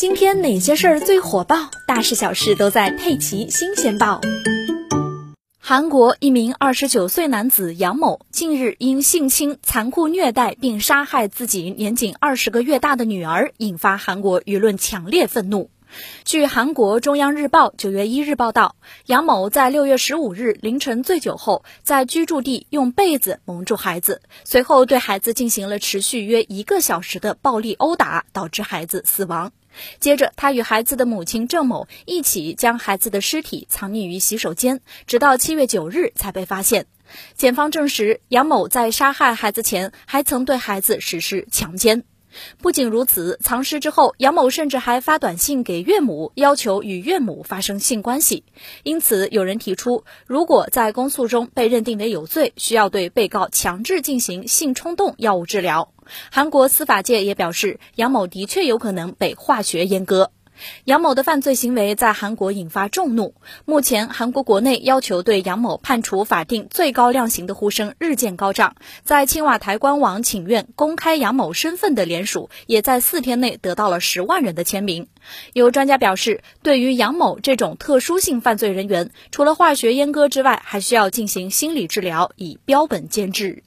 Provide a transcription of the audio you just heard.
今天哪些事儿最火爆？大事小事都在《佩奇新鲜报》。韩国一名二十九岁男子杨某近日因性侵、残酷虐待并杀害自己年仅二十个月大的女儿，引发韩国舆论强烈愤怒。据韩国中央日报九月一日报道，杨某在六月十五日凌晨醉酒后，在居住地用被子蒙住孩子，随后对孩子进行了持续约一个小时的暴力殴打，导致孩子死亡。接着，他与孩子的母亲郑某一起将孩子的尸体藏匿于洗手间，直到七月九日才被发现。检方证实，杨某在杀害孩子前，还曾对孩子实施强奸。不仅如此，藏尸之后，杨某甚至还发短信给岳母，要求与岳母发生性关系。因此，有人提出，如果在公诉中被认定为有罪，需要对被告强制进行性冲动药物治疗。韩国司法界也表示，杨某的确有可能被化学阉割。杨某的犯罪行为在韩国引发众怒。目前，韩国国内要求对杨某判处法定最高量刑的呼声日渐高涨。在青瓦台官网请愿公开杨某身份的联署，也在四天内得到了十万人的签名。有专家表示，对于杨某这种特殊性犯罪人员，除了化学阉割之外，还需要进行心理治疗，以标本兼治。